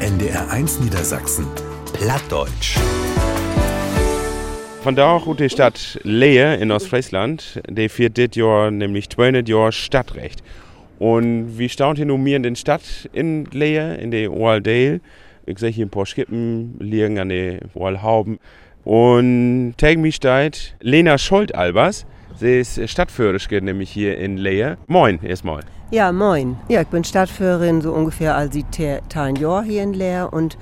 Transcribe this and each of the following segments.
NDR1 Niedersachsen. Plattdeutsch. Von da auch die Stadt Lehe in Ostfriesland, die viert dit Jahr nämlich 200 Jahre Stadtrecht. Und wie staunt hier nun in den Stadt in Lehe, in der Waldale. Ich sehe hier ein paar Schippen liegen an den Wallhauben. Und tegen mich steht Lena Scholt-Albers. Sie ist Stadtführerin nämlich hier in Lehe. Moin, erstmal. Ja, moin. Ja, ich bin Stadtführerin so ungefähr als die ein Jahr hier in Leer und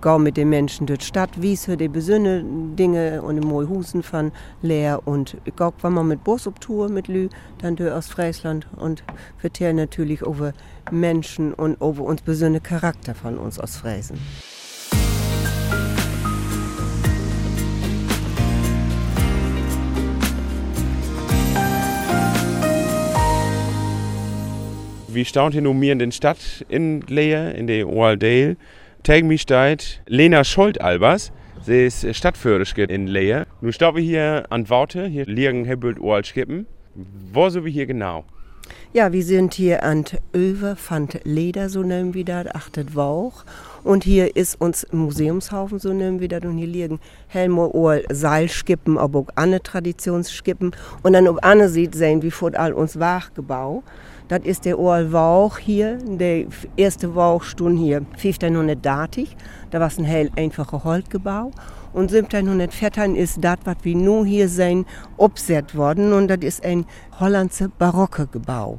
gau mit den Menschen durch die Stadt, wies für die besünne Dinge und im Husen von Leer und ich wenn man mit Bus Tour mit Lü, dann durch aus Friesland und vertell natürlich über Menschen und über uns besünne Charakter von uns aus Fräsen. Wie staunt hier nun mir in den Stadt in Lehe, in der Waldale. Tegen mich steht Lena Scholt-Albers. Sie ist Stadtführerin in Lehe. Nun stehen wir hier an Worte. Hier liegen Hebbelt Ohrskippen. Wo sind wir hier genau? Ja, wir sind hier an Över van Leder, so nennen wir das, achtet Wauch. Und hier ist uns Museumshaufen, so nennen wir das. Und hier liegen Helmer Ohr Seilskippen, aber auch andere Traditionsskippen. Und dann, ob Anne sieht, sehen wir vor all uns Wachgebau. Das ist der Ohr Wauch hier, der erste Wauchstund hier, 1530. Da war es ein hell einfacher Holzgebau. Und 1714 ist das, was wir nun hier sehen, obset worden. Und das ist ein hollandse barocke Gebau.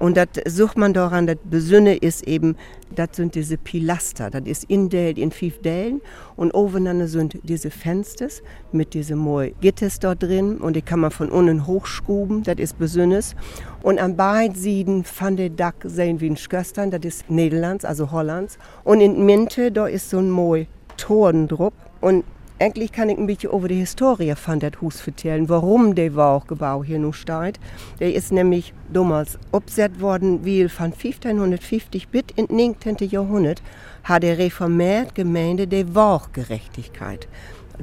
Und das sucht man daran, das Besünne ist eben, das sind diese Pilaster, das ist in Dale, in fünf Dellen und obeneinander sind diese Fenster mit diesem Moi Gittes dort drin und die kann man von unten hochschuben, das ist Besünnes. Und an beiden Seiten von der Dach sehen wir ein Schköstern, das ist Niederlands, also Hollands. Und in Mitte, da ist so ein Moi Toren drauf und eigentlich kann ich ein bisschen über die Historie von dem Haus erzählen, warum der Wauchgebau hier nun steht. Der ist nämlich damals obset worden, weil von 1550 bis in 19. Jahrhundert hat der reformiert Gemeinde der Wauchgerechtigkeit.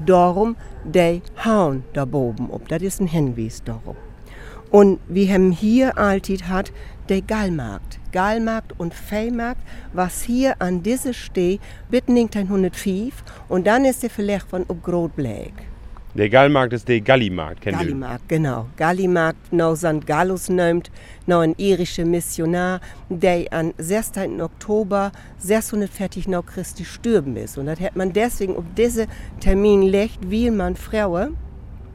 Darum der Hauen da oben ob. Das ist ein Hinweis darum. Und wir haben hier alltid hat der Gallmarkt. Gallmarkt und Feimarkt, was hier an dieser Steh bis 1905 und dann ist der vielleicht von ob Grotbleck. Der Gallmarkt ist der Gallimarkt, kennt? Gallimarkt, genau. Gallimarkt, noch St. Gallus nimmt, noch ein irischer Missionar, der an 16. Oktober 640 nach Christi stürben ist. Und das hat man deswegen auf diesen Termin legt, weil man Frauen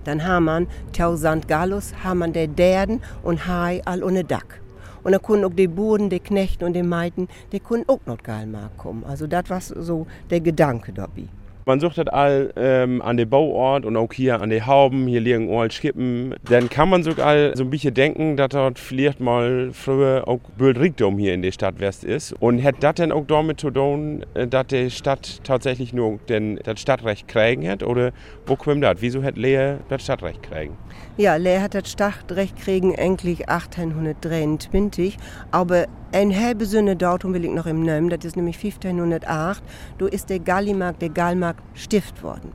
dann haben man Tau St. Gallus, haben man der Derden und Hai all ohne Dack. Und dann konnten auch die Burden, die Knechten und die Meiten, die konnten auch noch Galmark kommen. Also das war so der Gedanke dabei. Man sucht das all ähm, an den Bauort und auch hier an den Hauben, hier liegen all Schippen. Dann kann man sogar so ein bisschen denken, dass dort vielleicht mal früher auch Böldrigtum hier in der Stadt West ist. Und hat das dann auch damit zu tun, äh, dass die Stadt tatsächlich nur den, das Stadtrecht kriegen hat? Oder wo kommt das? Wieso hat Leer das Stadtrecht kriegen? Ja, Leer hat das Stadtrecht kriegen eigentlich 1823, aber ein halbe Sünde Datum will ich noch im nehmen, das ist nämlich 1508. Da ist der Gallimarkt, der Gallmarkt stift worden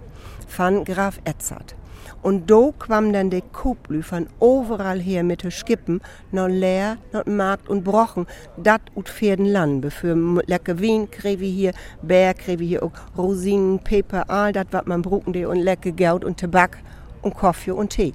von Graf Edzard. Und da kam dann der Kublü von overall her mit den Skippen, noch leer, noch Markt und Brochen, dat ut Pferden Land. Für lecker Wien wir hier, Bär wir hier auch Rosinen, Peper, all das, was man bruchen und lecker Geld und Tabak und Kaffee und Tee.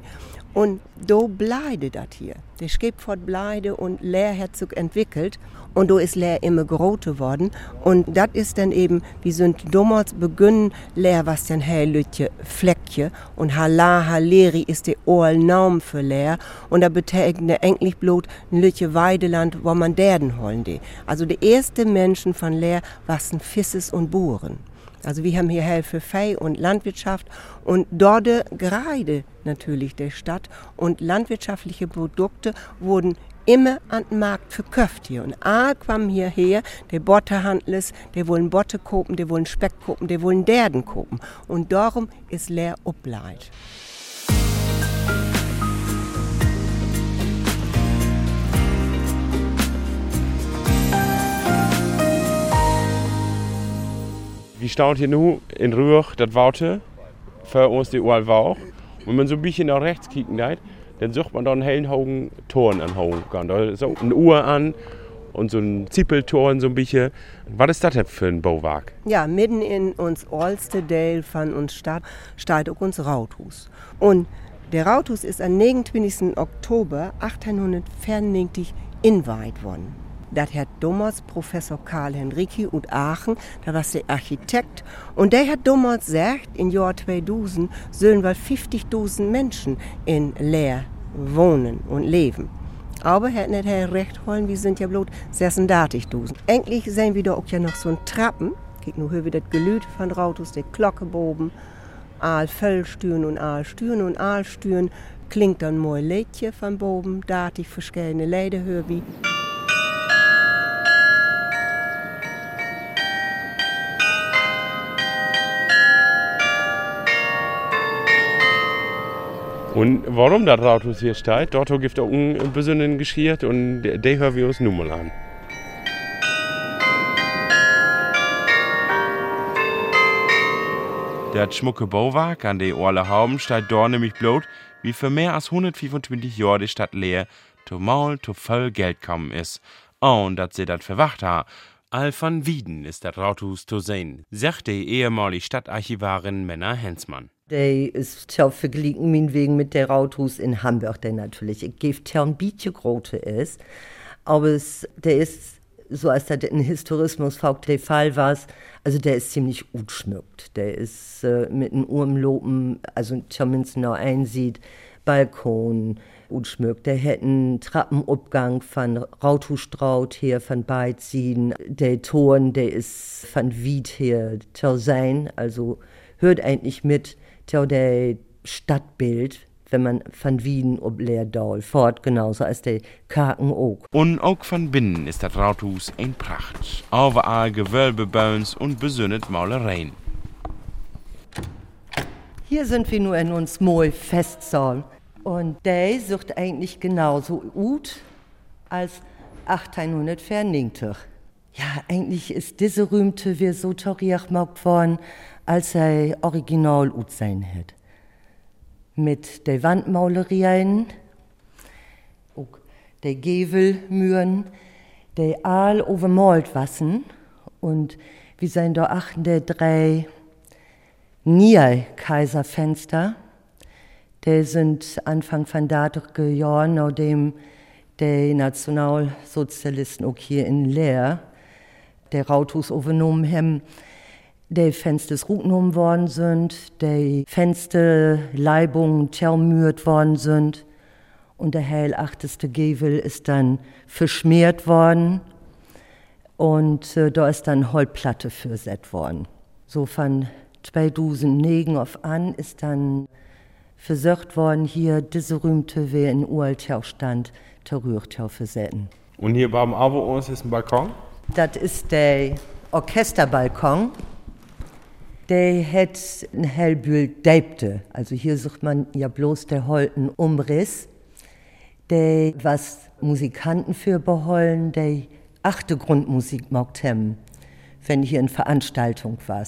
Und do bleide das hier. Der Skipfort bleide und sich entwickelt und do ist Leer immer größer geworden. Und das ist dann eben, wir sind damals beginnen, Leer was dann Lütje Fleckje und Hala Haleri ist der Naum für Leer und da bedeutet eigentlich bloß ein Lütje Weideland, wo man derden holen die. Also die ersten Menschen von Leer waren Fisses und Buren. Also wir haben hier Hilfe Fei und Landwirtschaft und dort gerade natürlich der Stadt und landwirtschaftliche Produkte wurden immer an den Markt verkauft hier. Und all kam hierher, der Bottehandels, der wollen Botte kopen, der wollen Speck kopen, der wollen Derden kopen. Und darum ist leer Obleit. wie staunt hier nu in Rühr das Worte für uns die Uhr Wauch. Wenn man so ein bisschen nach rechts kicken geht, dann sucht man da einen hellen Haugen Toren anhauen kann. Da ist auch eine Uhr an und so ein Zippeltor und so ein bisschen. Was ist das für ein Bauwerk? Ja, mitten in uns Teil von uns Stadt steht auch uns Rathus. Und der Rathus ist am 29. Oktober 1894 inweiht worden. Das hat damals Professor Karl Henrici und Aachen, da war der Architekt, und der hat damals gesagt, im Jahr 2000 sollen wohl 50.000 Menschen in Leer wohnen und leben. Aber er hat nicht recht holen, wir sind ja bloß 36.000. Endlich sehen wir da auch ja noch so ein Trappen. Guck nur, hier das Gelüt von Rautus, der Glocke boben. Und Aal Stüren und Aal Stüren klingt dann mal Liedje von boben, datig verschiedene Leide höre wie. Und warum das Rathaus hier steht, dort gibt es auch ein bisschen Geschichte und die hören wir uns nun mal an. Der schmucke Bauwerk an der Orle Hauben steht dort nämlich bloß, wie für mehr als 125 Jahre die Stadt leer, to Maul, to voll Geld kommen ist. Und dass sie das verwacht ha. All von Wieden ist das Rathaus zu sehen, sagt die ehemalige Stadtarchivarin Männer Hensmann. Der ist tja verglichen min wegen mit der Rathus in Hamburg, der natürlich. Ich gebe ein bisschen große ist, aber es, der ist so als das in Historismus der Fall war, also der ist ziemlich gut schmückt. Der ist äh, mit einem Urmlopen, also zumindest noch einsieht, Balkon gut schmückt. Der hätte einen Trappenabgang von Rautustraut her, von Beiziehen. Der Ton, der ist von Wied her sein, also hört eigentlich mit tja, der Stadtbild, wenn man von Wien ob Leerdal fort, genauso als der Kaken auch. Und auch von binnen ist das Rathaus ein Pracht. Überall Gewölbebauens und besünnet Malereien. Hier sind wir nur in uns Moll Festsaal. Und der sucht eigentlich genauso gut als 1890. Ja, eigentlich ist diese rühmte wir so toriach worden, als er original ut sein hat. Mit de Wandmaulerien, auch de Gevelmüren, de Aal overmalt wassen und wie sein da achten der drei Nier-Kaiserfenster, der sind Anfang von datige Jahren, nachdem die Nationalsozialisten auch hier in Leer der Rauthus overnommen haben, die Fenster genommen worden sind, die Fensterleibungen zermürt worden sind und der heilachteste Gevel ist dann verschmiert worden und äh, da ist dann Holzplatte versetzt worden. So von 2009 auf an ist dann versucht worden, hier diese rühmte wie in Uraltau stand, Terrürtau versetzen. Und hier beim Abo uns ist ein Balkon? Das ist der Orchesterbalkon der hat ein hellbühl deibte. Also hier sucht man ja bloß der holten Umriss, der was Musikanten für behollen, der achte Grundmusik mocht hem, wenn hier in Veranstaltung war.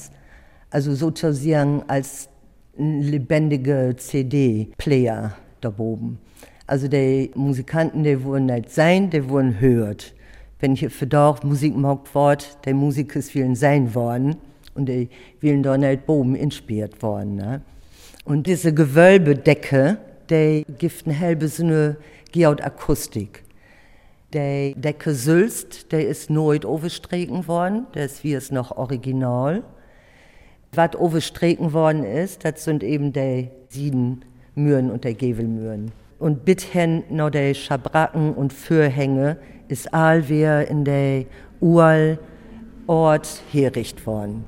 Also sozusagen als ein lebendige CD-Player da oben. Also die Musikanten, die wurden nicht sein, die wurden hört. Wenn hier für Dorf Musik mocht wort, der Musik ist vielen sein worden und die willen da nicht Boben inspiert worden. Ne? Und diese Gewölbedecke, die gibt eine halbe so eine Geodakustik. Die Decke Sülst, der ist neu overstreken worden, das ist wie es noch original. Was overstreken worden ist, das sind eben die Siedenmühren und die Gevelmühren. Und bithen noch die Schabracken und Fürhänge ist allwehr in der Ural Ort herricht worden.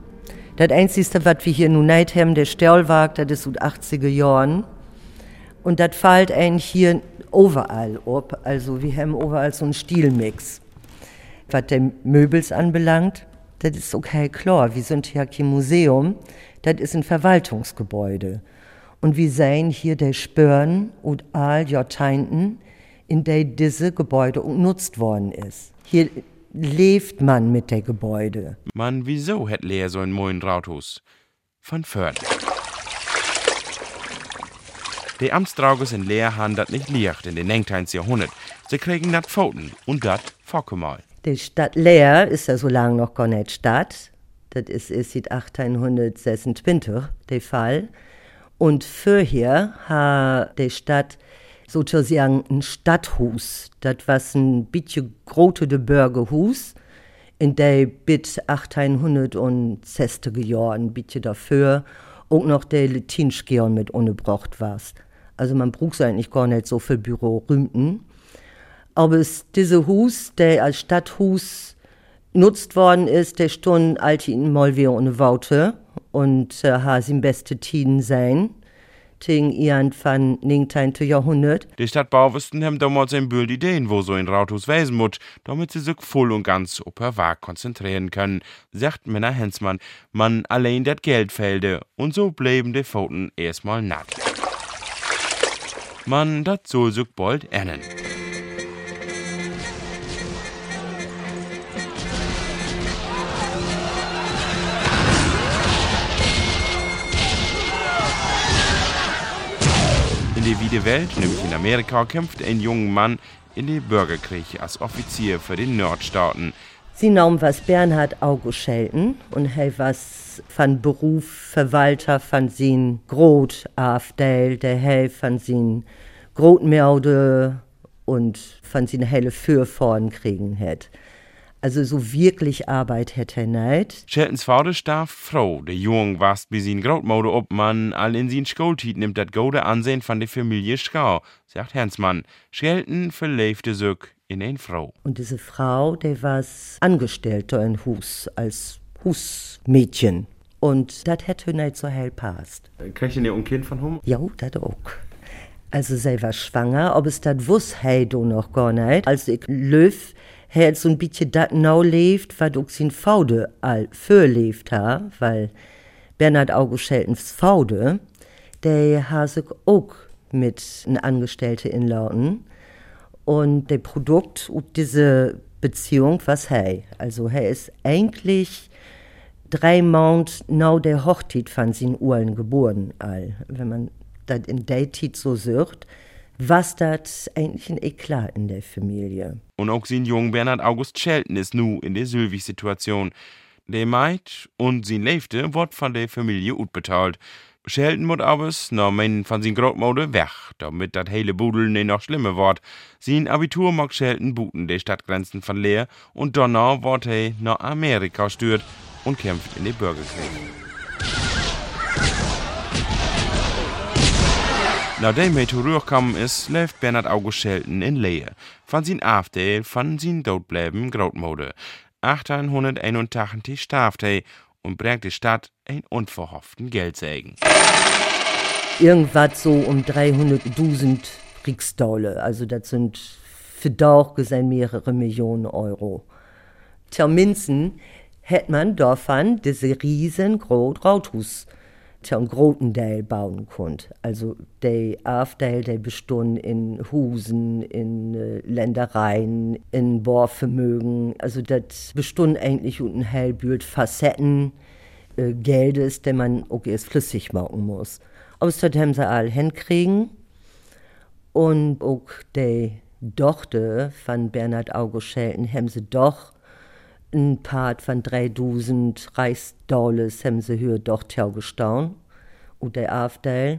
Das Einzige, was wir hier nun nicht haben, der Stellwag, das ist aus 80er Jahren. Und das fällt eigentlich hier überall ab. Also wir haben überall so einen Stilmix. Was die Möbels anbelangt, das ist okay klar. Wir sind hier kein Museum, das ist ein Verwaltungsgebäude. Und wir sehen hier der Spören und all Jahrzehnten, in der diese Gebäude genutzt worden ist. Hier lebt man mit der Gebäude. Man, wieso hat Lea so ein moin Rathaus? Von Föhrn. Die Amtstrauges in Leer han dat nicht liegt in den 19. Jahrhundert. Sie kriegen dat Pfoten und dat Fockemal. Die Stadt Leer ist ja so lange noch gar nicht Stadt. Das ist, ist seit 1826 der Fall. Und vorher hat die Stadt sozusagen ein Stadthus. Das war ein bisschen große Bürgerhus, in der bis 1860er Jahren ein bisschen dafür auch noch der Latinschgeon mit unterbracht war. Also man braucht eigentlich gar nicht so viel Büro rühmten. Aber es, diese Hus, der als Stadthus nutzt worden ist, der stund alte in Molvier und Waute und äh, has im beste Tiden sein. Ting ihren van 19. Jahrhundert. Die Stadtbauwisten haben damals ein Bild Ideen, wo so ein Rathaus wesen muss, damit sie sich voll und ganz auf ihr Werk konzentrieren können, sagt Männer Hensmann, man allein das Geld fehlte und so bleiben die Pfoten erstmal natt. Man, dat soll sich bald ändern. Die Wiede Welt, nämlich in Amerika, kämpft ein junger Mann in den Bürgerkrieg als Offizier für den Nordstaaten. Sie nahm was Bernhard August Schelten und er was von Beruf Verwalter von sin Grot Afdale, der Hell von sin Grotmerde und von sin helle Fürvorn kriegen hat. Also so wirklich Arbeit hätte er nicht. Scheltens Vater starb froh. Der Jung warst bis in Großmode ob man all in sin Schultit nimmt das gute Ansehen von der Familie Schau, sagt Hensmann. Schelten verlebte sich in ein Frau. Und diese Frau, der war Angestellte in Hus, als Husmädchen. Und das hätte nicht so hell passt. Kriegt ihr ein Kind von Hum? Ja, das auch. Also sie war schwanger, ob es das wuss hey du noch gar nicht. Als ich löf, er so ein bisschen dat nou lebt, was auch sin Faude all für lebt ha, weil Bernhard August Scheltens Faude, der ha sich auch mit n Angestellte inlauten und der Produkt und diese Beziehung was hey. Also er ist eigentlich drei Monate nach der Hochzeit von sin Uhren geboren all, wenn man das in Zeit so sagt was das eigentlich ein Eklat in der Familie. Und auch sein Jung Bernhard August Schelten ist nu in der Sylvie-Situation. Der Maid und sein Leifte wird von der Familie utbetalt. Schelten muss aber noch meinen von sin Grotmode weg, damit das hele Budel nicht noch schlimmer wird. Sein Abitur mag Schelten buten der Stadtgrenzen von Leer und danach wird er nach Amerika stört und kämpft in den Bürgerkrieg. Nachdem er zurückgekommen ist, läuft Bernhard August Schelten in Lehe. Von sin Afdeel von sin Dodbleiben Grautmode. 1881 starb er und bringt die Stadt ein unverhofften Geldsegen. Irgendwas so um 300.000 Kriegsdaule. Also das sind für Dauch gesehen mehrere Millionen Euro. Tja, Minzen hätte man davon diese riesengroße Rauthus zum Grotendale bauen konnt. Also der Afdale, der bestund in Husen, in äh, Ländereien, in Bohrvermögen. Also das bestund eigentlich und ein hellbühlt Facetten äh, Geldes, den man auch erst flüssig machen muss. Aber das haben sie all hinkriegen. Und auch die Tochter von Bernhard August Schelten haben sie doch ein Part von 3000 Reichsdollars haben sie hier doch gestaun und der AfD.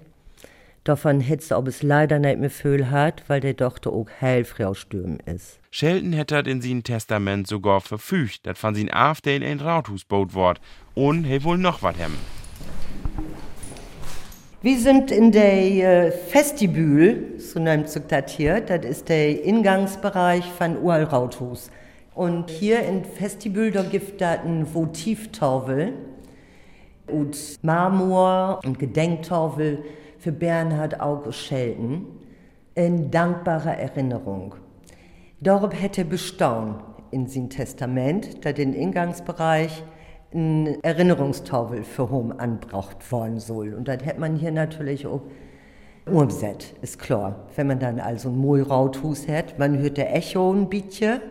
Davon hätte ob es leider nicht mehr viel hat, weil der Tochter auch heilfrau stürmen ist. Schelten hätte in sein Testament sogar verfügt, dass von sin AfD in ein Rathaus baut ward. Und he wohl noch was haben. Wir sind in der äh, Vestibül, so nennt sich das hier. Das ist der Ingangsbereich von Uralrathus. Und hier im Vestibül, da gibt es ein Votivtafel und Marmor und Gedenktafel für Bernhard August Schelten in dankbarer Erinnerung. Darauf hätte bestaunt in sein Testament, da den Ingangsbereich ein Erinnerungstafel für Hom anbracht worden soll. Und das hätte man hier natürlich auch umset, ist klar. Wenn man dann also ein Mohlrauthus hat, man hört der Echo ein bisschen,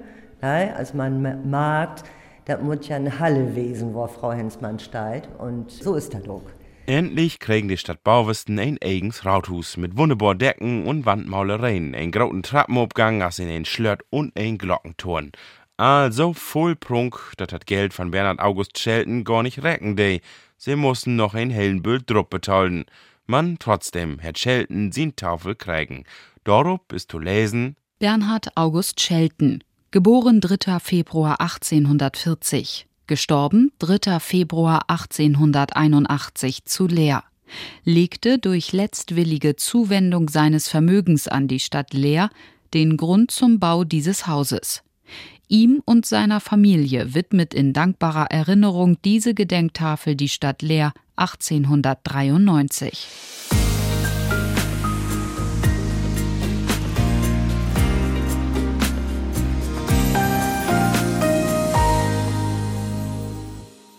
ja, also man mag, das muss ja eine Halle wesen, wo Frau Hensmann steht. Und so ist das auch. Endlich kriegen die Stadt Bauwesten ein eigens Rathaus mit wunderbar Decken und Wandmalereien, ein großen Trappenabgang, als in ein Schlört und ein Glockenturm. Also voll Prunk, dat hat Geld von Bernhard August Schelten gar nicht recken de. Sie mussten noch ein Hellenbild drupp betalen. Man trotzdem hat Schelten sin Tafel kriegen. Dorop ist zu lesen Bernhard August Schelten, geboren 3. Februar 1840, gestorben 3. Februar 1881 zu Leer, legte durch letztwillige Zuwendung seines Vermögens an die Stadt Leer den Grund zum Bau dieses Hauses. Ihm und seiner Familie widmet in dankbarer Erinnerung diese Gedenktafel die Stadt Leer 1893.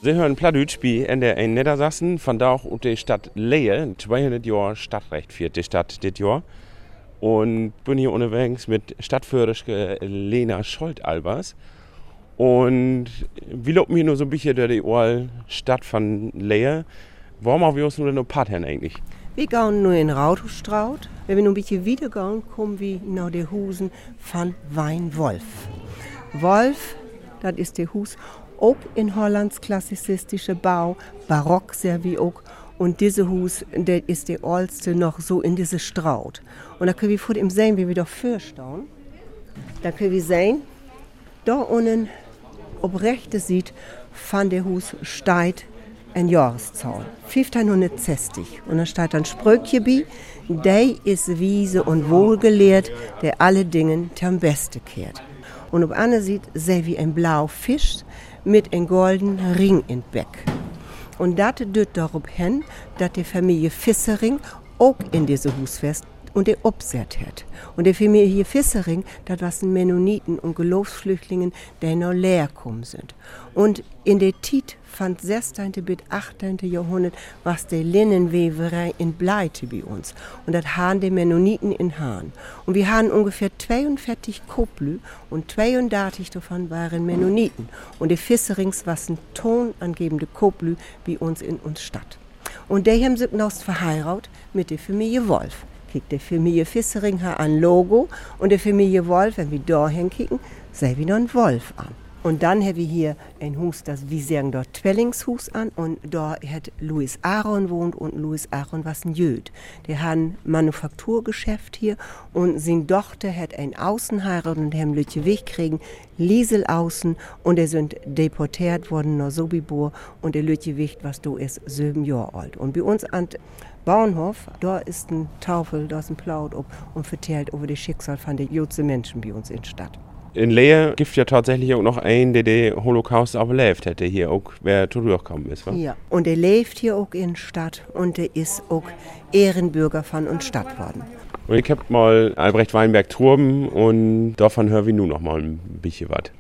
Sie hören Plattdeutsch bei NDR in Niedersachsen, von da auch und die Stadt Lehe, 200 Jahre Stadtrecht für die Stadt dit Jahr. Und bin hier unterwegs mit Stadtführerin Lena Scholt-Albers. Und wir laufen hier nur so ein bisschen durch die Oral Stadt von Lehe. Warum haben wir uns nur noch Herren eigentlich? Wir gehen nur in Rautustraut. Wenn wir noch ein bisschen wieder gehen, kommen wir nach den Husen von Weinwolf. Wolf, das ist der Hus auch in Hollands klassizistische Bau, barock sehr wie auch. Und diese Hus, der ist der älteste noch so in diese Straut. Und da können wir vor dem sehen, wie wir doch vorstehen. Da können wir sehen, da unten, ob rechte sieht, von der Hus steigt ein Jahreszahl. 1560. Und da steht dann Spröckje bei, der ist wiese und wohlgelehrt, der alle Dingen zum Beste kehrt. Und ob Anne sieht, sehr wie ein blau Fisch mit einem goldenen Ring in Beck. Und das tut darauf hin, dass die Familie Fissering auch in diese Hus fest und der obsert hat. Und die Familie Fissering, das waren Mennoniten und Geloofsflüchtlingen, die noch leer gekommen sind. Und in der Tit fand 16. bis 18. Jahrhundert was die Linnenweberei in Bleite bei uns. Und das haben die Mennoniten in Hahn. Und wir haben ungefähr 42 Koplü und 32 davon waren Mennoniten. Und die Fisserings waren tonangebende Koplü bei uns in uns Stadt. Und die haben sich noch verheiratet mit der Familie Wolf kriegt die Familie Fissering ein Logo und die Familie Wolf, wenn wir da hinkicken, sehen wir noch einen Wolf an. Und dann haben wir hier ein Hus, das wir sagen dort Twellingshus an und da hat Louis Aaron wohnt und Louis Aaron was ein Jöd. Der hat ein Manufakturgeschäft hier und seine Tochter hat ein Außenheirat und haben Lütje Weg kriegen, Liesel außen und er sind deportiert worden nach Sobibor und der Lütje Wicht, was du ist, sieben Jahre alt. Und bei uns an Bauernhof, da ist ein Tafel, da ist ein Plaut und vertellt über das Schicksal von den jüdischen Menschen bei uns in der Stadt. In Leer gibt ja tatsächlich auch noch einen, der den Holocaust überlebt hätte, hier auch, wer zurückgekommen ist. Wa? Ja, und er lebt hier auch in der Stadt und er ist auch Ehrenbürger von uns Stadt worden. Und ich hab mal Albrecht Weinberg Turben und davon hören wir nun noch mal ein bisschen was.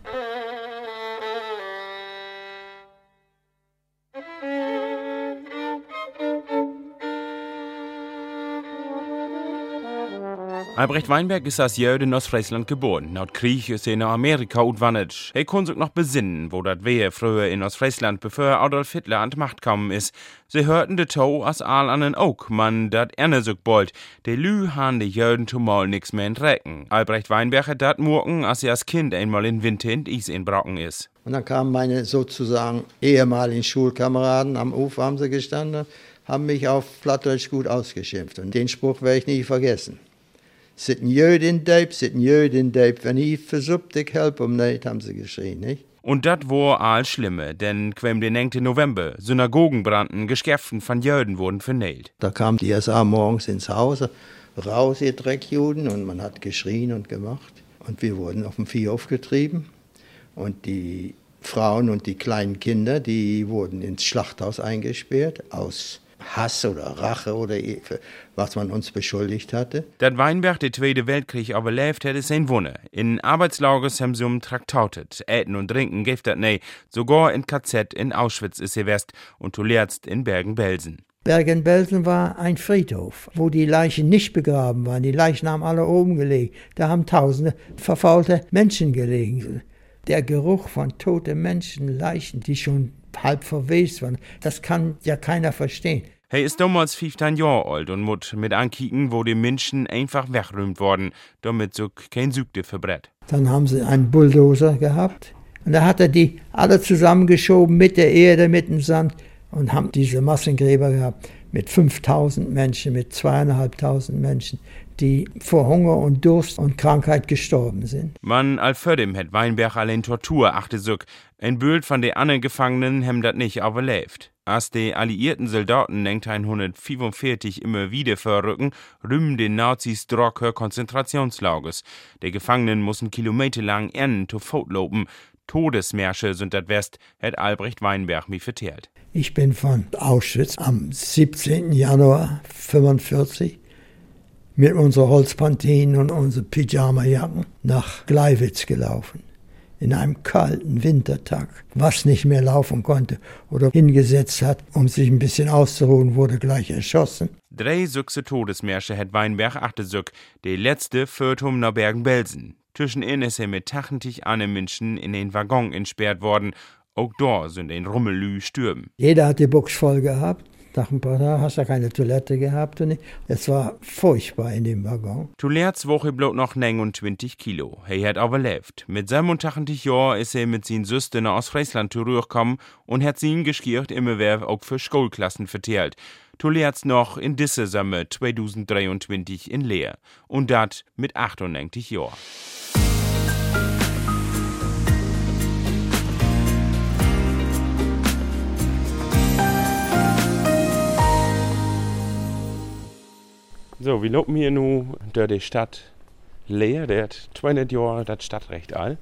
Albrecht Weinberg ist als Jöde in Ostfriesland geboren. Laut Krieg ist er nach Amerika utwandert. Er kann sich noch besinnen, wo das wäre früher in Ostfriesland, bevor Adolf Hitler an die Macht gekommen ist. Sie hörten de Tau als all an den Oak, man dat erne so bold. De Lü han de Jöden zumal nix mehr entrecken. Albrecht Weinberg hat dat morgen, als er als Kind einmal in Winter in Is in Brocken ist. Und dann kamen meine sozusagen ehemaligen Schulkameraden, am Ufer haben sie gestanden, haben mich auf Plattdeutsch gut ausgeschimpft. Und den Spruch werde ich nie vergessen. Sit ein Jödin Deib, sit ein Jödin Deib, wenn ich versucht, ich help um nicht, haben sie geschrien, nicht? Und dat war all Schlimme, denn quem den 9. November Synagogen brannten, Geschäften von Jöden wurden vernäht. Da kam die SA morgens ins Haus, raus, ihr Dreckjuden, und man hat geschrien und gemacht. Und wir wurden auf dem Vieh aufgetrieben. Und die Frauen und die kleinen Kinder, die wurden ins Schlachthaus eingesperrt, aus Hass oder Rache oder was man uns beschuldigt hatte. Dat Weinberg der Zweite Weltkrieg überlebt hätte sein Wunder. In Arbeitslagers haben sie um Traktautet. Äten und Trinken gibt dat nee. Sogar in KZ in Auschwitz ist sie west und zuletzt in Bergen-Belsen. Bergen-Belsen war ein Friedhof, wo die Leichen nicht begraben waren. Die Leichen haben alle oben gelegen. Da haben tausende verfaulte Menschen gelegen. Der Geruch von toten Menschen, Leichen, die schon halb verwest waren, das kann ja keiner verstehen. Er ist damals 15 Jahre alt und muss mit ankicken, wo die Menschen einfach wegräumt worden, damit so kein Sügde verbrett. Dann haben sie einen Bulldozer gehabt und da hat er die alle zusammengeschoben mit der Erde, mit dem Sand und haben diese Massengräber gehabt mit 5000 Menschen, mit zweieinhalbtausend Menschen, die vor Hunger und Durst und Krankheit gestorben sind. Man alfördem het Weinberg allein Tortur achte suk. Ein Bild von de anderen Gefangenen hem dat nicht überlebt. Als die alliierten Soldaten 1945 immer wieder verrücken, rümmen den Nazis Drocker Konzentrationslagers. Die Gefangenen mussten kilometerlang ennen zu Fuß lopen. Todesmärsche sind das West, hat Albrecht Weinberg mir vertellt. Ich bin von Auschwitz am 17. Januar 1945 mit unserer Holzpantinen und unseren Pyjamajacken nach Gleiwitz gelaufen. In einem kalten Wintertag, was nicht mehr laufen konnte oder hingesetzt hat, um sich ein bisschen auszuruhen, wurde gleich erschossen. Drei Süchse Todesmärsche hat Weinberg achte Sück, die letzte führt um nach Bergen-Belsen. Zwischen ihnen ist er mit 80 anderen Menschen in den Waggon entsperrt worden. Auch da sind ein Rummelü stürben. Jeder hat die Box voll gehabt. Nach ein paar Tagen hast du keine Toilette gehabt. Und es war furchtbar in dem Waggon. Zuletzt Woche bloß noch 29 Kilo. Er hat überlebt. Mit 87 Jahren ist er mit seinen Süsten aus Friesland zurückgekommen und hat sie geschirrt immer wer auch für Schulklassen verteilt. Zuletzt noch in diese Sommer 2023 in Leer. Und dat mit 98 Jahren. So, wir laufen hier nun durch die Stadt Leer, der hat 200 Jahre das Stadtrecht all.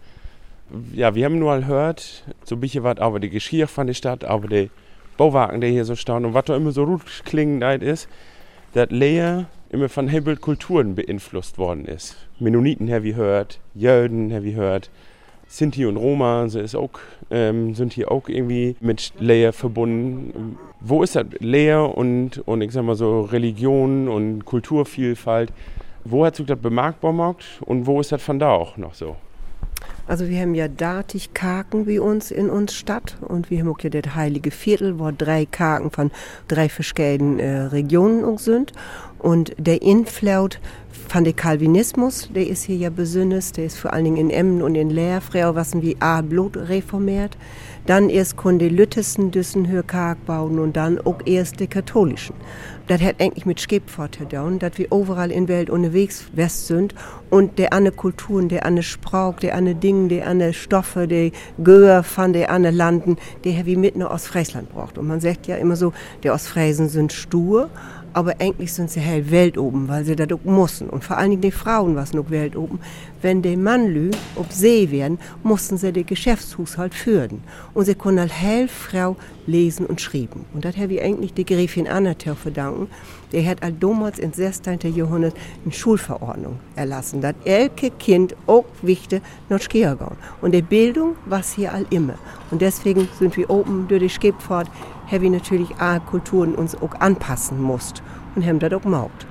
Ja, wir haben nur gehört, so ein bisschen was über die Geschichte von der Stadt, aber die Bauwagen, die hier so stehen und was da immer so gut klingend ist, dass Leer immer von Hebel Kulturen beeinflusst worden ist. Mennoniten, her wie hört, Jöden, her wie hört, Sinti und Roma so ist auch, ähm, sind hier auch irgendwie mit Leer verbunden. Wo ist das Leer und, und ich sag mal so Religion und Kulturvielfalt? Wo hat sich das bemerkbar gemacht und wo ist das von da auch noch so? Also wir haben ja datig Kaken wie uns in uns Stadt und wir haben auch ja das heilige Viertel, wo drei Kaken von drei verschiedenen äh, Regionen sind. Und der Inflaut von der Calvinismus, der ist hier ja besonders, der ist vor allen Dingen in Emmen und in Leer, früher was wie A Blut reformiert. Dann erst konnte Lüttessen düssen Hörkark bauen und dann auch erst die katholischen. Das hat eigentlich mit Skepfort getan, dass wir überall in der Welt unterwegs west sind und der andere Kulturen, der andere Sprach, der andere Dinge, der andere Stoffe, der Gör von der andere Landen, der wie mitten aus Friesland braucht. Und man sagt ja immer so, die Ostfriesen sind stur, aber eigentlich sind sie hell Welt oben, weil sie das auch müssen. Und vor allen Dingen die Frauen was noch Welt oben. Wenn die Mannlü ob See werden, mussten sie den Geschäftshaushalt führen. Und sie konnten als Hellfrau lesen und schreiben. Und das habe ich eigentlich die Gräfin Anna zu verdanken. Der hat all damals im 16. Jahrhundert eine Schulverordnung erlassen, dass elke Kind auch wichtig nach gehen. Und die Bildung war hier all immer. Und deswegen sind wir oben durch die Skipfahrt haben wir natürlich auch Kulturen uns auch anpassen musst und haben das auch gemacht.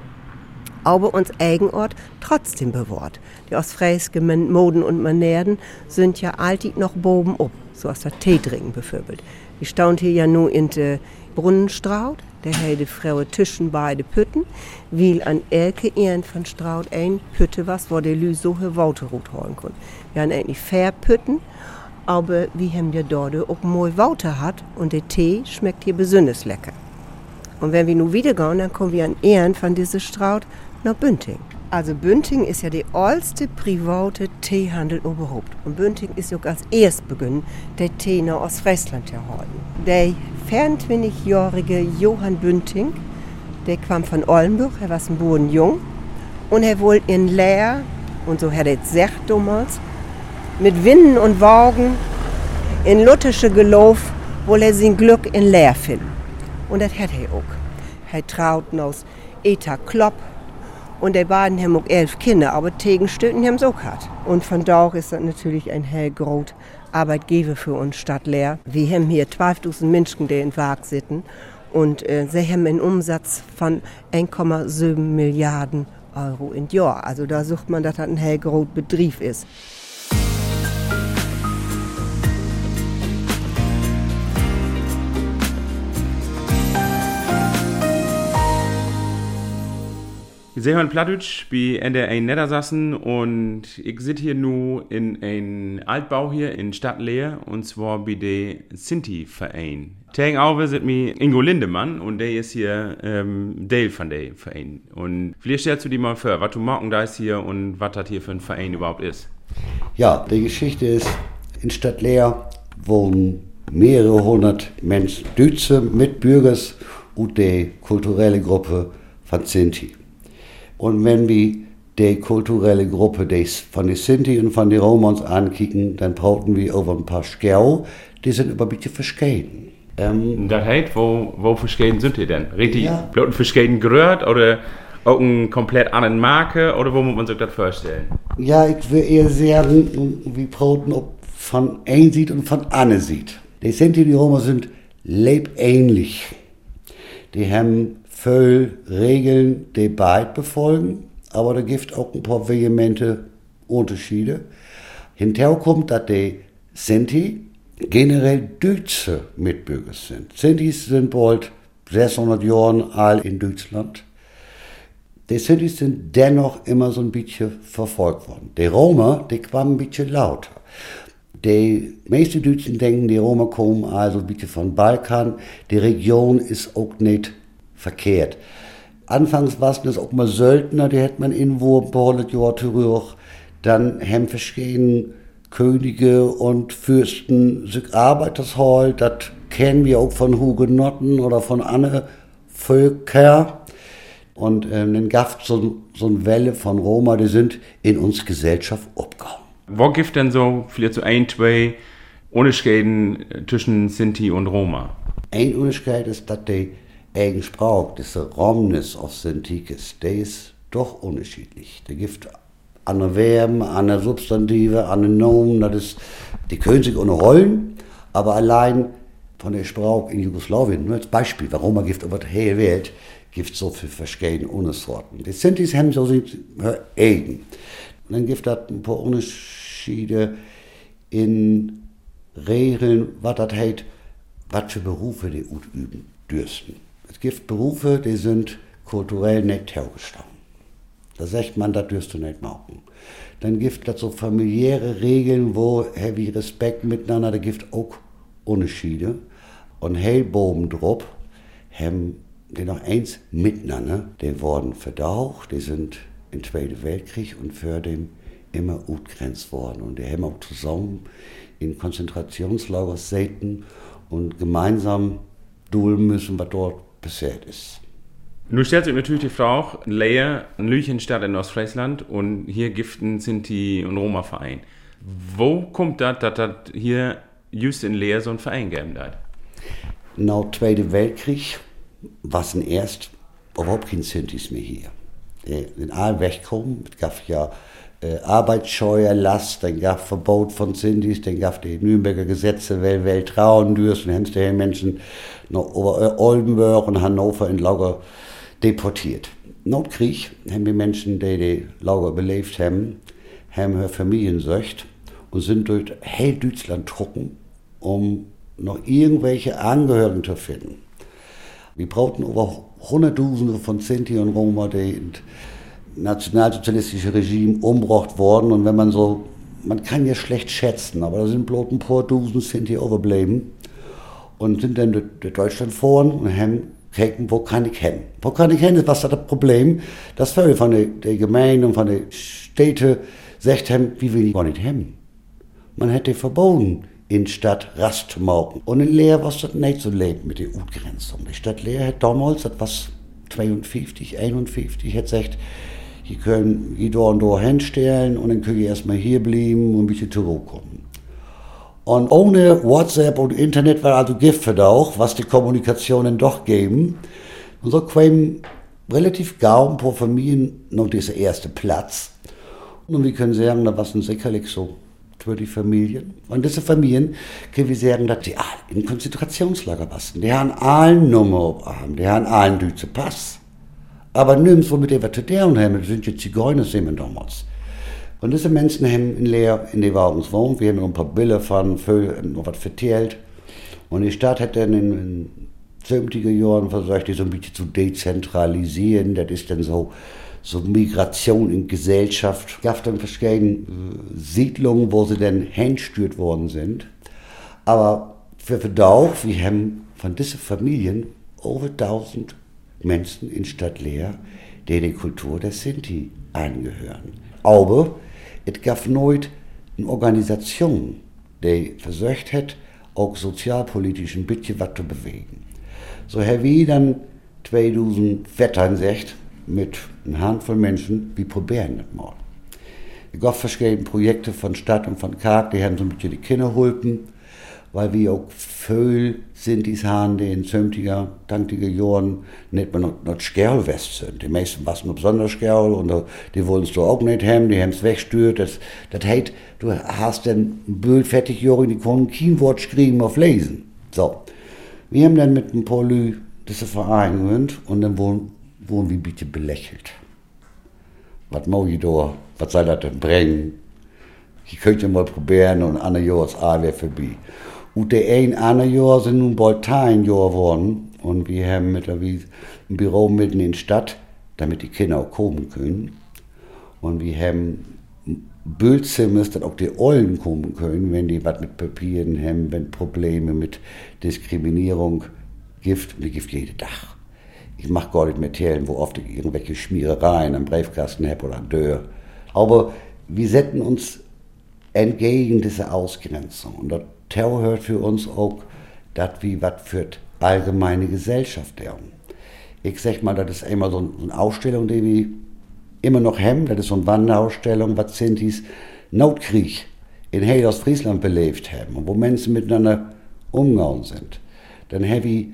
Aber uns Eigenort trotzdem bewahrt. Die ostfriesischen Moden und Manieren sind ja alltid noch boben ob, so aus der Teetringen beföbelt. Die staunt hier ja nur in der Brunnenstraut, der heide Frau Tischen beide Pütten, weil an Elke ihren von Straut ein Pütte was, wo der Lü so Wauterut holen kann. Wir haben eigentlich Pütten aber wir haben ja dort auch mal Wauter hat und der Tee schmeckt hier besonders lecker. Und wenn wir nun wieder gehen, dann kommen wir an Ehren von dieser Straut nach Bünding. Also Bünding ist ja der älteste private Teehandel überhaupt. Und Bünding ist ja als erst begonnen, der Tee nach Ostfriesland zu holen. Der 24-jährige Johann Bünding, der kam von Oldenburg, er war ein Bodenjung. Und er wollte in Leer, und so hat er es gesagt damals, mit Winden und Wagen in lutherische Gelauf, wo er sein Glück in Leer finden. Und das hat er auch. Er trauten aus Eta Klopp und der beiden haben auch elf Kinder, aber Tegenstöten haben sie auch gehabt. Und von da ist das natürlich ein hellgrot Arbeitgeber für uns Stadt Leer. Wir haben hier 12.000 Menschen, die in Waag sitzen und äh, sie haben einen Umsatz von 1,7 Milliarden Euro im Jahr. Also da sucht man, dass das ein hellgrot Betrieb ist. Sie hören Plattdeutsch bei NDR Niedersachsen und ich sitze hier nur in einem Altbau hier in Stadtleer und zwar bei der Sinti-Verein. Tegenover sind mir Ingo Lindemann und der ist hier ähm, Dale von dem Verein. Und vielleicht stellst du dir mal vor, was du morgen da ist hier und was das hier für ein Verein überhaupt ist. Ja, die Geschichte ist, in Stadtleer wohnen mehrere hundert Menschen, Deutsche Mitbürgers und die kulturelle Gruppe von Sinti. Und wenn wir die kulturelle Gruppe des, von den Sinti und von den Romans ankicken, dann brauchen wir over ein paar Skau, die sind aber ein bisschen verschieden. Ähm, das heißt, wo, wo verschieden sind die denn? Richtig Ja. bloß verschieden gerührt oder auch eine komplett andere Marke oder wo muss man sich das vorstellen? Ja, ich will eher sagen, wir brauchen ob von ein sieht und von Anne sieht. Die Sinti und die Roma sind lebenähnlich. Die haben viel Regeln, die beide befolgen, aber da gibt auch ein paar vehemente Unterschiede. Hinterher kommt, dass die Sinti generell deutsche Mitbürger sind. Sintis sind bald 600 Jahre alt in Deutschland. Die Sintis sind dennoch immer so ein bisschen verfolgt worden. Die Roma, die kamen ein bisschen lauter. Die meisten Deutschen denken, die Roma kommen also ein bisschen von Balkan. Die Region ist auch nicht verkehrt. Anfangs waren es auch mal Söldner, die hat man irgendwo ein paar hundert Jahre zurück. Dann haben verschiedene Könige und Fürsten sich Arbeitersholt. Das kennen wir auch von Hugenotten oder von anderen Völkern. Und ähm, dann gab es so, so eine Welle von Roma, die sind in uns Gesellschaft abgehauen. Wo gibt denn so vielleicht so ein, zwei Unterschiede zwischen Sinti und Roma? Ein Unterschied ist, dass die eigen Sprache, diese Romnes aus Sintikis, der ist doch unterschiedlich. Der gibt andere Verben, andere Substantive, andere Nomen, das ist, die können sich unterholen, aber allein von der Sprache in Jugoslawien, nur als Beispiel, warum man gibt über die hele Welt, gibt so viele verschiedene Untersorten. Die Sintis haben so sich eigen. Und dann gibt es ein paar Unterschiede in Regeln, was das heißt, was für Berufe die üben dürsten. Es gibt Berufe, die sind kulturell nicht hergestanden. Da sagt man, das dürst du nicht machen. Dann gibt es so familiäre Regeln, wo heavy Respekt miteinander, da gibt auch Unterschiede. Und Hellbogen drauf haben die noch eins miteinander, die wurden verdaucht, die sind im Zweiten Weltkrieg und für den immer utgrenzt worden. Und die haben auch zusammen in Konzentrationslager säten und gemeinsam dulden müssen, was dort passiert ist. Nun stellt sich natürlich die Frage, ein Lüchenstadt in Ostfriesland und hier giften Sinti und Roma-Verein. Wo kommt das, dass das hier just in Leer so ein Verein geben hat? Nach Zweiten Weltkrieg waren erst überhaupt keine Sintis mehr hier. Die sind alle weggekommen. Es gab ja äh, Arbeitsscheuerlast, dann gab es Verbot von Sintis, dann gab es die Nürnberger Gesetze, wer Welt trauen dürfen, haben die Menschen nach Ober- Oldenburg und Hannover in Lager deportiert. Nach Krieg haben die Menschen, die die Lager überlebt haben, haben ihre Familien söcht und sind durch hell Deutschland trucken, um noch irgendwelche Angehörigen zu finden. Wir brauchten über Hunderttausende von Sinti und Roma, die in nationalsozialistische Regime umgebracht worden. Und wenn man so, man kann ja schlecht schätzen, aber da sind bloß ein paar Dusen Sinti überblieben und sind dann durch, Deutschland fahren und haben gucken, wo kann ich hin? Wo kann ich hin? Was ist das Problem? Das viele von der, der Gemeinde und von den Städten sagt haben, wie will ich gar nicht hin? Man hätte verboten, in Stadt Rast zu machen. Und in Leer war das nicht so leben mit der Utgrenzung. Die Stadt Leer hat damals, das war 52, 51, hat gesagt, hier können hier da und da hinstellen und dann können ihr erstmal hier bleiben und ein bisschen zurückkommen. Und ohne WhatsApp und Internet war also Gift für auch, was die Kommunikationen doch geben. Und so kamen relativ ein paar Familien noch dieser erste Platz. Und wir können sagen, da war es sicherlich so für die Familien. Und diese Familien können wir sagen, dass die alle in Konzentrationslager passen. Die haben allen Nummer haben, die haben allen deutschen Pass. Aber nirgendwo mit der deren haben, das sind die Zigeuner, sehen wir damals. Und diese Menschen haben in Leer in den Wagens gewohnt. Wir haben noch ein paar Bilder von, noch was vertellt. Und die Stadt hat dann in den 70er Jahren versucht, die so ein bisschen zu dezentralisieren. Das ist dann so, so Migration in Gesellschaft. Es gab dann verschiedene Siedlungen, wo sie dann hinstürzt worden sind. Aber für Verdauch, wir haben von diesen Familien over 1000 Menschen in Stadt Leer, die der Kultur der Sinti angehören. Aber es gab nooit eine Organisation, die versucht hat, auch sozialpolitisch ein bisschen was zu bewegen. So haben wir dann 2014 gesagt, mit einer Handvoll Menschen, wir probieren das mal. Es gab verschiedene Projekte von Stadt und von Kark, die haben so ein bisschen die Kinder geholfen, weil wir auch viel sind, die haben, die in 70er, tantige Jahren nicht mehr noch, noch Skerlwest sind. Die meisten waren noch besonders Skerl und die wollen es auch nicht haben, die haben es wegstört. Das, das heißt, du hast dann ein Bild fertig, Jahre, die konnten kein Wort schreiben auf lesen. So. Wir haben dann mit ein paar Leuten diese Vereinigung und dann wurden, wurden wir bisschen belächelt. Was mau ich da? Was soll das denn bringen? Ich könnte mal probieren und ein Jahr ist A wäre vorbei. Und der ein andere Jahr sind nun bald ein Jahr geworden und wir haben mittlerweile ein Büro mitten in der Stadt, damit die Kinder auch kommen können. Und wir haben Bildzimmers, dass auch die Eulen kommen können, wenn die was mit Papieren haben, wenn Probleme mit Diskriminierung Gift und ich gift jeden Tag. Ich mache gar nicht mehr Teilen, wo oft ich irgendwelche Schmierereien am Briefkasten habe oder Dörr. Aber wir setzen uns entgegen dieser Ausgrenzung. Und das Terror hört für uns auch, dass wir was für die allgemeine Gesellschaft haben. Ich sag mal, das ist immer so eine Ausstellung, die wir immer noch haben. Das ist so eine Wanderausstellung, was Sintis Notkrieg in Heil Friesland belebt haben und wo Menschen miteinander umgegangen sind. Dann habe ich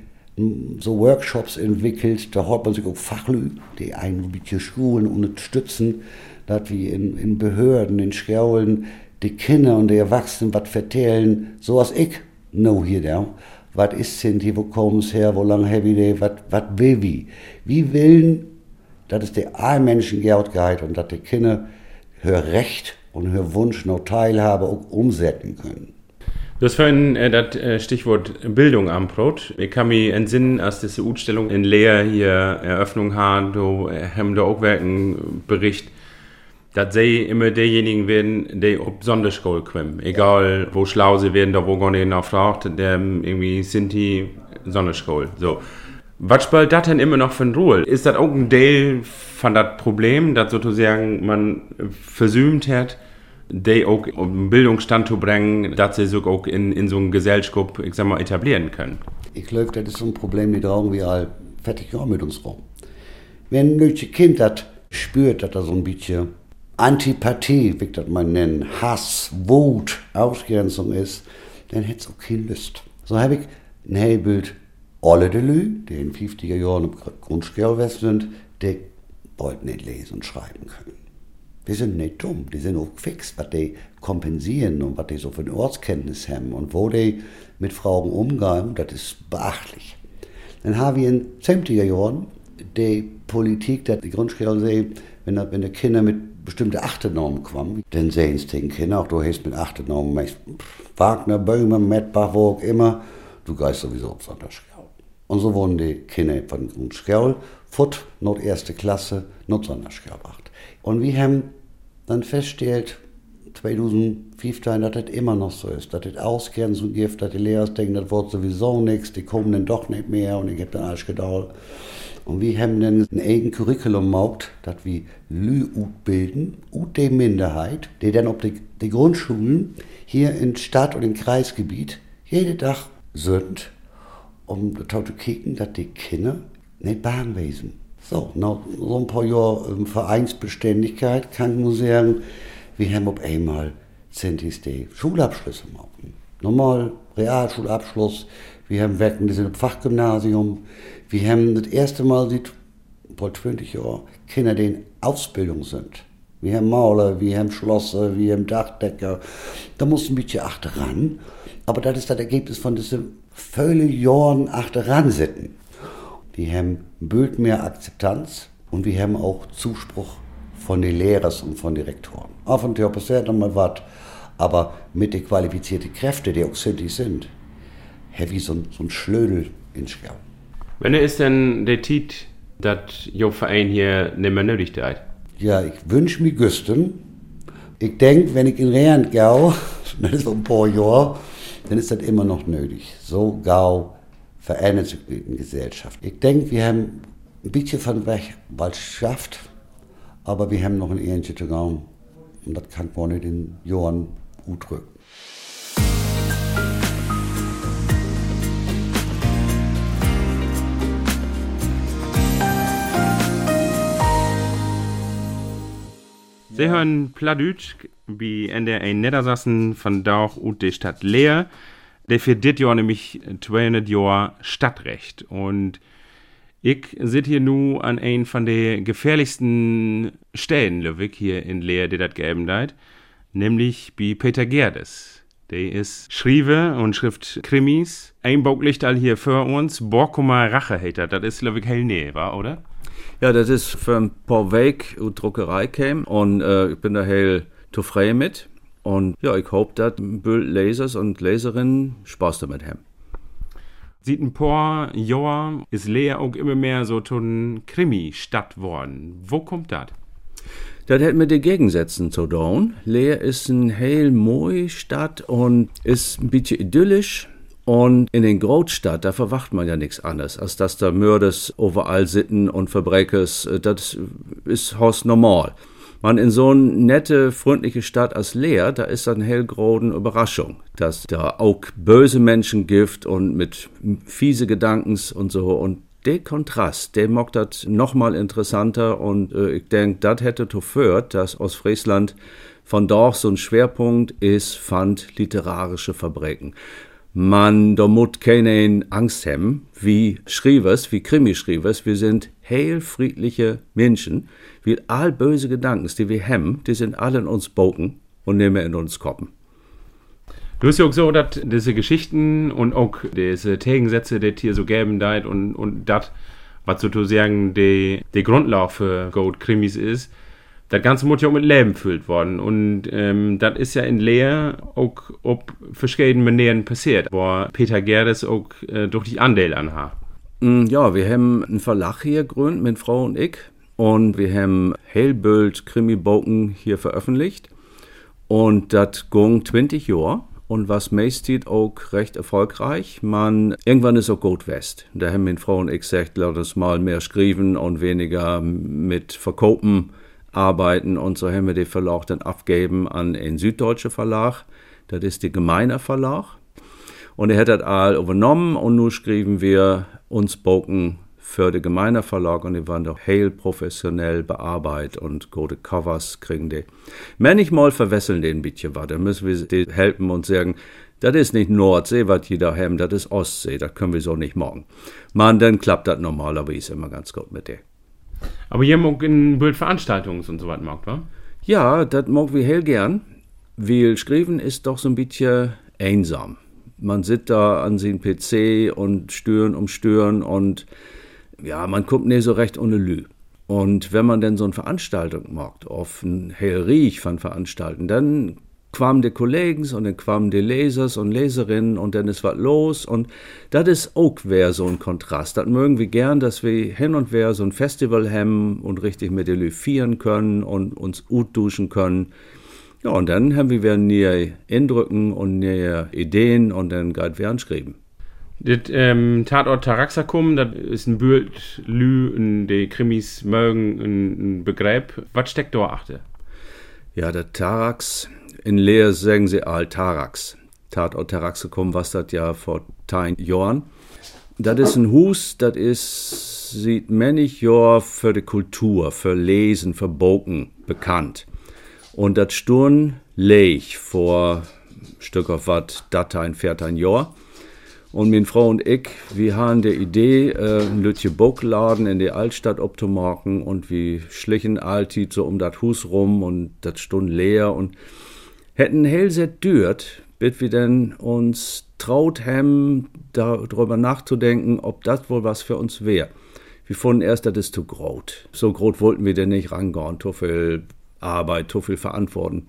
so Workshops entwickelt, da hat man sich auch Fachlü, die ein bisschen schulen unterstützen, dass wir in, in Behörden, in Schulen, die Kinder und die Erwachsenen was vertellen, so als ich know hier da. Was ist sind die, wo kommen sie her, wo lange habe ich die, was will wie? Wie willen, dass es der Allmenschen Geld geht und dass die Kinder hör Recht und hör Wunsch noch Teilhabe auch umsetzen können. Du hast vorhin äh, das äh, Stichwort Bildung anbrot. Ich kann mich entsinnen, als diese Ausstellung in Leer hier Eröffnung hat, du äh, haben da auch einen Bericht, dass sie immer diejenigen werden, die auf Sonderschule kommen. Egal, wo schlau sie werden, da wo gar nicht nachfragt, der irgendwie sind die Sonderschule. So. Was spielt das denn immer noch für eine Rolle? Ist das auch ein Teil von das Problem, dass sozusagen man versümt hat, die auch den Bildungsstand zu bringen, dass sie sich auch in, in so einer Gesellschaft, ich sag mal, etablieren können. Ich glaube, das ist so ein Problem, die tragen wir all fertig Jahre mit uns rum. Wenn ein Kind das spürt, dass da so ein bisschen Antipathie, wie das man nennen, Hass, Wut, Ausgrenzung ist, dann hätte es auch keine Lust. So habe ich ein Hellbild, alle die Lü, die in 50er Jahren im Grundschule sind, die wollten nicht lesen und schreiben können. Die sind nicht dumm, die sind auch fix, was die kompensieren und was die so für eine Ortskenntnis haben und wo die mit Frauen umgehen, das ist beachtlich. Dann haben wir in 70er Jahren die Politik, dass die Grundschule sehen, wenn die Kinder mit bestimmten Achternormen kommen, dann sehen sie den Kinder, auch du hast mit Achternormen, Wagner, Böhmer, Mettbach, wo auch immer, du gehst sowieso auf Sonderschule. Und so wurden die Kinder von Grundschule, fort, not erste Klasse, not Sonderschule gebracht. Und wir haben dann feststellt, 2015, dass das immer noch so ist, dass das Ausgrenzen gibt, dass die Lehrer denken, das wird sowieso nichts, die kommen dann doch nicht mehr und ich habe dann alles gedauert. Und wir haben dann ein eigenes Curriculum gemacht, dass wir Lü bilden, ut die Minderheit, die dann auf die, die Grundschulen hier in Stadt- und im Kreisgebiet jeden Tag sind, um zu kicken, dass die Kinder nicht Bahn wesen. So, nach so ein paar Jahren Vereinsbeständigkeit kann ich nur sagen, wir haben auf einmal Zentis die Schulabschlüsse machen. Normal Realschulabschluss, wir haben Werken, die sind im Fachgymnasium, wir haben das erste Mal seit vor 20 Jahren Kinder, die in Ausbildung sind. Wir haben Mauler, wir haben Schlosser, wir haben Dachdecker. Da muss ein bisschen achteran. Aber das ist das Ergebnis von diesen völlig Jahren achteran sitzen. Wir haben Bild mehr Akzeptanz und wir haben auch Zuspruch von den Lehrern und von den Rektoren. Auf und zu passiert mal was, aber mit den qualifizierten Kräften, die auch sind, habe ich so, so ein Schlödel in Schau. Wenn ist denn der Tit dass Ihr Verein hier nicht mehr nötig ist? Ja, ich wünsche mir Güsten. Ich denke, wenn ich in Rehn gehe, das ist ein paar Jahre, dann ist das immer noch nötig. So gau verändert sich die Gesellschaft. Ich denke, wir haben ein bisschen von weg bald geschafft, aber wir haben noch ein Ähnchen zu. Und das kann man nicht in Jahren gut drücken. Sie hören Pladütsch, wie in der ein Niedersassen von Dauch und der Stadt Leer. Der für dit Jahr nämlich 200 Jahre Stadtrecht. Und ich sitze hier nun an ein von den gefährlichsten Stellen, Löwig, hier in Leer, die das gegeben hat. Nämlich bei Peter Gerdes. Der ist Schriebe und schrift Krimis. Ein Bauglicht all hier für uns. Borkumer Rachehater. Das ist, Löwig, hell nee, war, oder? Ja, das ist für ein paar Weg die Druckerei kam und äh, ich bin da heel zufrieden mit. Und ja, ich hoffe, dass Lasers und Leserinnen Spaß damit haben. Sieht ein paar Jahre ist Lea auch immer mehr so ein Krimi-Stadt worden. Wo kommt das? Das hat mit den Gegensätzen zu tun. Leer ist ein heel mooi Stadt und ist ein bisschen idyllisch. Und in den Großstadt, da verwacht man ja nichts anderes, als dass da Mörders überall sitten und Verbreches. Das ist Haus normal. Man in so eine nette, freundliche Stadt als Leer, da ist das eine hellgroßen Überraschung, dass da auch böse Menschen gibt und mit fiese Gedankens und so. Und der Kontrast, der macht das nochmal interessanter und äh, ich denke, das hätte geführt, dass Ostfriesland von dort so ein Schwerpunkt ist, fand literarische Verbrechen man da mut keine Angst haben, wie Schriebers, wie Krimi-Schriebers. Wir sind heilfriedliche Menschen. Wir all böse Gedanken, die wir haben, die sind alle in uns boten und nehmen in uns koppen. Du hast ja auch so, dass diese Geschichten und auch diese Gegensätze, die hier so geben da und, und das, was sozusagen die, Grundlage für Gold Krimis ist, das Ganze muss ja auch mit Leben gefüllt worden. Und ähm, das ist ja in Leer auch ob verschiedene Manieren passiert, wo Peter Gerdes auch äh, durch die Anteil anhat. Mm, ja, wir haben einen Verlag hier gegründet mit Frau und ich. Und wir haben Hellbild Krimi-Boken hier veröffentlicht. Und das ging 20 Jahre und was meistens auch recht erfolgreich. Man, irgendwann ist auch gut West. Da haben meine Frau und ich gesagt, lass uns mal mehr schreiben und weniger mit Verkaufen arbeiten und so haben wir den Verlag dann abgeben an einen süddeutschen Verlag. Das ist der Gemeiner Verlag. Und er hat das all übernommen und nun schrieben wir uns Boken für den Gemeiner Verlag und die waren doch heil professionell bearbeitet und gute Covers kriegen die. Manchmal verwesseln die ein bisschen was, dann müssen wir die helfen und sagen, das ist nicht Nordsee, was die da haben, das ist Ostsee, das können wir so nicht machen. Man, dann klappt das normalerweise immer ganz gut mit dir. Aber ihr mag in Bildveranstaltungen und so weiter mag, wa? Ja, das mag wir hell gern, weil Schreiben ist doch so ein bisschen einsam. Man sitzt da an seinem PC und stören um stören und ja, man kommt nicht so recht ohne Lü. Und wenn man denn so eine Veranstaltung macht, auf ein hell riech von Veranstalten, dann kwamen die Kollegen und dann kwamen die Lesers und Leserinnen und dann ist was los und das ist auch wär so ein Kontrast. Das mögen wir gern, dass wir hin und her so ein Festival haben und richtig mit den können und uns gut duschen können. Ja, und dann haben wir näher Eindrücken und näher Ideen und dann geht wir anschreiben. Das ähm, Tatort Taraxacum, das ist ein Bild, Lü, die Krimis mögen, ein, Begriff. Was steckt da achte? Ja, der Tarax, in Leer sagen sie all Tarax. Tatort Taraxacum, was das ja vor tein Jahren. Das ist ein Hus, das ist, sieht männlich Jahr für die Kultur, für Lesen, für Boken bekannt. Und das Sturn leich vor Stück auf wat Datein, Viertein Jahr. Und meine Frau und ich, wir haben die Idee, äh, ein Lütje Buckladen in die Altstadt abzumachen und wir schlichen altit so um das Hus rum und das Stund leer und hätten hell sehr dürt, bis wir denn uns traut haben, darüber nachzudenken, ob das wohl was für uns wäre. Wir fanden erst, das ist zu groß. So groß wollten wir denn nicht rangehen, zu viel Arbeit, zu viel Verantwortung.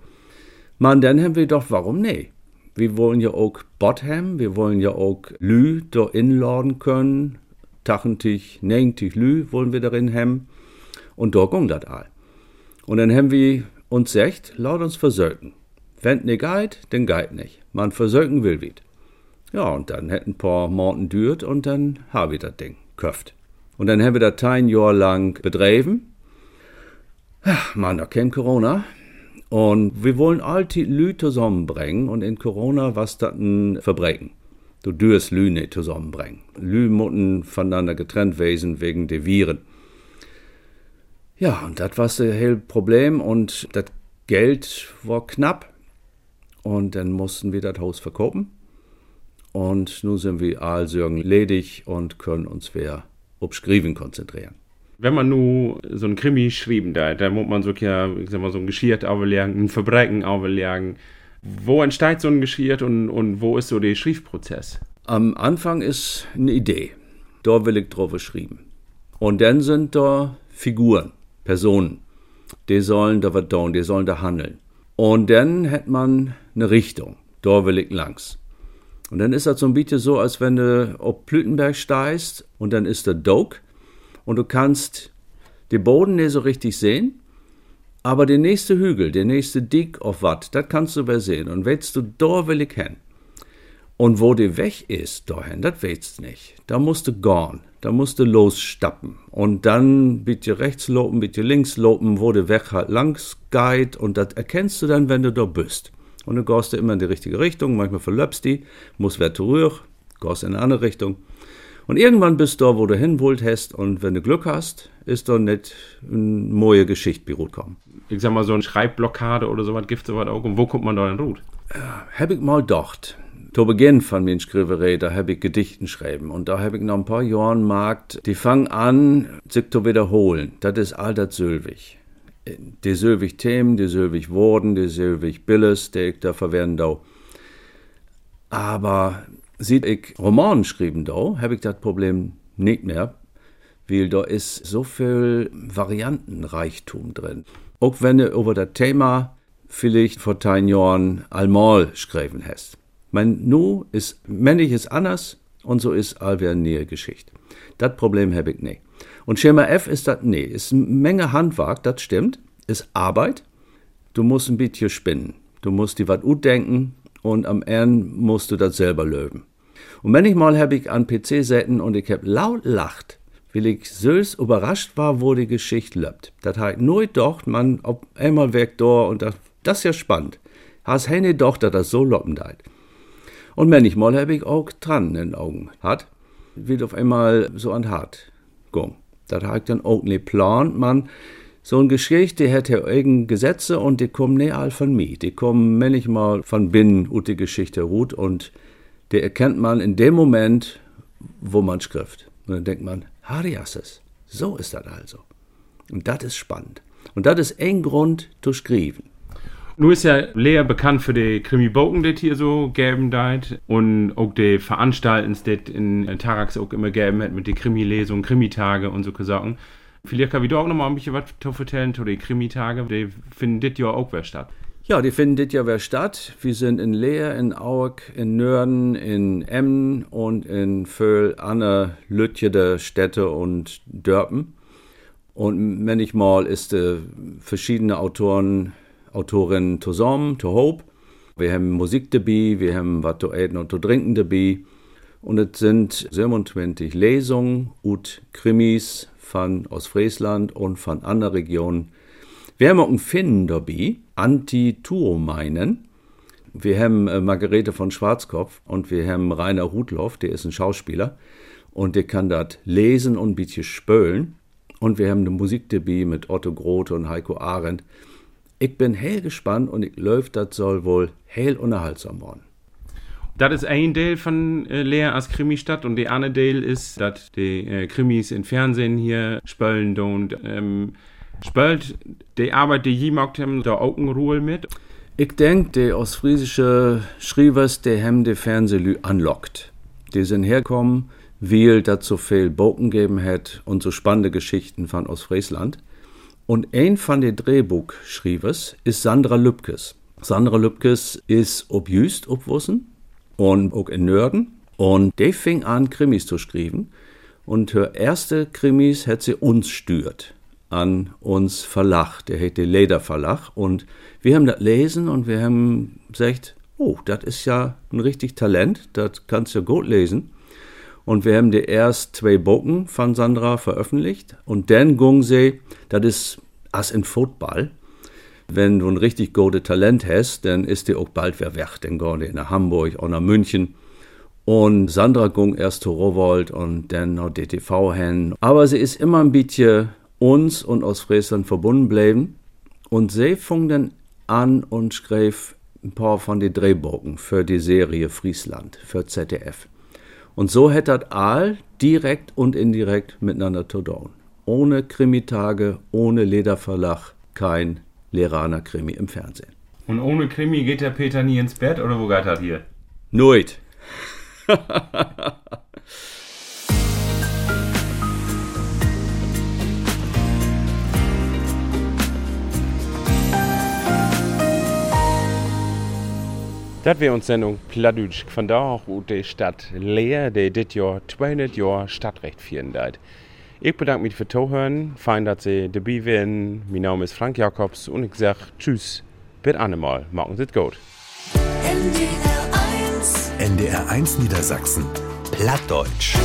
Man, dann haben wir doch, warum nee? Wir wollen ja auch Bot wir wollen ja auch Lü da inladen können, 80, 90 Lü wollen wir darin haben. Und da ging das all. Und dann haben wir uns gesagt, laut uns versöken. Wenn ne geht, dann geht nicht. Man versöken will wit. Ja, und dann hätten paar Monate dürt und dann haben wir das Ding köft. Und dann haben wir das ein Jahr lang bedreven. Ja, man, da kam Corona. Und wir wollen all die Lü zusammenbringen und in Corona was das Verbrechen. Du dürst Lü nicht zusammenbringen. Lü mutten voneinander getrennt wesen wegen der Viren. Ja, und das war das Problem und das Geld war knapp. Und dann mussten wir das Haus verkaufen. Und nun sind wir allsürgen ledig und können uns wieder auf Schreiben konzentrieren. Wenn man nur so ein Krimi schrieben da, dann muss man so, ja, ich sag mal, so ein Geschirr auflegen, ein Verbrechen auflegen. Wo entsteht so ein Geschirr und, und wo ist so der Schriftprozess? Am Anfang ist eine Idee. Da will ich drauf schreiben. Und dann sind da Figuren, Personen. Die sollen da was tun, die sollen da handeln. Und dann hat man eine Richtung. Da will ich langs. Und dann ist das so ein bisschen so, als wenn du auf Plütenberg steigst und dann ist der Doke und du kannst den Boden nicht so richtig sehen, aber der nächste Hügel, der nächste Dick auf Watt, das kannst du sehen. Und weißt du, da will ich hin. Und wo der weg ist, dahin, das du nicht. Da musst du gehen, da musst du losstappen. Und dann bitte rechts lopen, bitte links lopen, wo der Weg halt langs geht. Und das erkennst du dann, wenn du da bist. Und dann gehst du immer in die richtige Richtung, manchmal verlöpst die, musst wieder zurück, gehst in eine andere Richtung. Und irgendwann bist du da, wo du hin wollt hast, und wenn du Glück hast, ist da nicht eine neue Geschichte beruht kommen. Ich sag mal, so eine Schreibblockade oder sowas gibt sowas auch. Und wo kommt man da denn ruht? Ja, hab ich mal gedacht. Zu Beginn von meiner Skriverei, da hab ich Gedichten schreiben. Und da hab ich noch ein paar Jahre markt, die fangen an, sich zu wiederholen. Das ist all das Sylwig. Die Sylwig Themen, die Sylwig Worten, die Sylwig Billes, die ich da verwenden da. Aber sieht ich Roman schreiben da, habe ich das Problem nicht mehr, weil da ist so viel Variantenreichtum drin. Auch wenn du über das Thema vielleicht vor zehn Jahren einmal schreiben hast. Mein Nu ist, männlich ist anders und so ist allwehr nähe Geschichte. Das Problem habe ich nicht. Und Schema F ist das, nee, ist eine Menge Handwerk, das stimmt, ist Arbeit. Du musst ein bisschen spinnen. Du musst die was gut denken und am Ende musst du das selber löben. Und manchmal habe ich an PC säten und ich hab laut lacht, weil ich süß überrascht war, wo die Geschichte lebt. Das hat nur gedacht, man, ob einmal weg da und das, das ist ja spannend. Hast keine doch, dass das so loppen deit. Und manchmal habe ich auch Tränen in den Augen hat, wie auf einmal so an hart ging. Das hat dann auch nicht plant, man, so eine Geschichte, die hat ja irgendeine Gesetze und die kommen nicht all von mir. Die kommen manchmal von binnen und die Geschichte ruht und der erkennt man in dem Moment, wo man schrift. Und dann denkt man, Hariasses, so ist das also. Und das ist spannend. Und das ist ein Grund zu schreiben. Nun ist ja Lea bekannt für die Krimi-Bogen, die hier so geben deit. Und auch die Veranstalten, die in Tarax auch immer geben hat mit den Krimi-Lesungen, Krimitage und so Sachen. Vielleicht kann ich auch noch mal ein bisschen was erzählen zu den Krimitage. Die finden dit Jahr auch wieder statt. Ja, die finden dit Jahr wieder statt. Wir sind in Leer, in Auerk, in Nörden, in Emmen und in Föhl, Anne, Lütje, Städte und Dörpen. Und manchmal ist äh, verschiedene Autoren, Autorinnen zusammen, to Hope. Wir haben Musik dabei, wir haben was zu essen und zu trinken dabei. Und es sind 27 Lesungen und Krimis von Ostfriesland und von anderen Regionen. Wir haben auch einen Finnen dabei, Anti-Tuomeinen. Wir haben äh, Margarete von Schwarzkopf und wir haben Rainer Rudloff, der ist ein Schauspieler und der kann das lesen und ein bisschen spölen. Und wir haben eine Musik dabei mit Otto Grote und Heiko Arendt. Ich bin hell gespannt und ich glaube, das soll wohl hell unterhaltsam werden. Das ist ein Teil von äh, Lea als Krimi-Stadt und der andere Teil ist, dass die äh, Krimis im Fernsehen hier spölen und ähm, spölt die Arbeit, die je macht haben, da auch eine Ruhe mit. Ich denke, die ostfriesische Schriebers, die haben die Fernsehlü anlockt. Die sind herkommen, weil das so viel Boken gegeben hat und so spannende Geschichten von Ostfriesland. Und ein von den Drehbuchschriebers ist Sandra Lübkes. Sandra Lübkes ist ob obwussen und auch in Nörden. Und die fing an, Krimis zu schreiben. Und her erste Krimis hat sie uns stört an uns Verlag, der heißt Leder Verlag. Und wir haben das lesen und wir haben gesagt, oh, das ist ja ein richtig Talent, das kannst du gut lesen. Und wir haben die erst zwei Bocken von Sandra veröffentlicht. Und dann ging sie, das ist as in Football. Wenn du ein richtig gutes Talent hast, dann ist die auch bald wieder weg. Dann gehen die nach Hamburg oder nach München. Und Sandra ging erst zu Rowold und dann noch DTV hin. Aber sie ist immer ein bisschen uns und aus Friesland verbunden bleiben. Und sie fing dann an und schrieb ein paar von den Drehbogen für die Serie Friesland, für ZDF. Und so hätte das all direkt und indirekt miteinander zu tun. Ohne Krimitage, ohne Lederverlag, kein Leraner Krimi im Fernsehen. Und ohne Krimi geht der Peter nie ins Bett oder wo geht das hier? Nicht. Das wäre unsere Sendung Pladütsch von da auch der Stadt Leer, der dit Jahr 200 Jahre Stadtrecht führen wird. Ich bedanke mich für Zuhören. Fein, dass Sie dabei waren. Mein Name ist Frank Jakobs und ich sage Tschüss. Bis einmal. Machen Sie es gut. NDR 1 NDR 1 Niedersachsen. Plattdeutsch.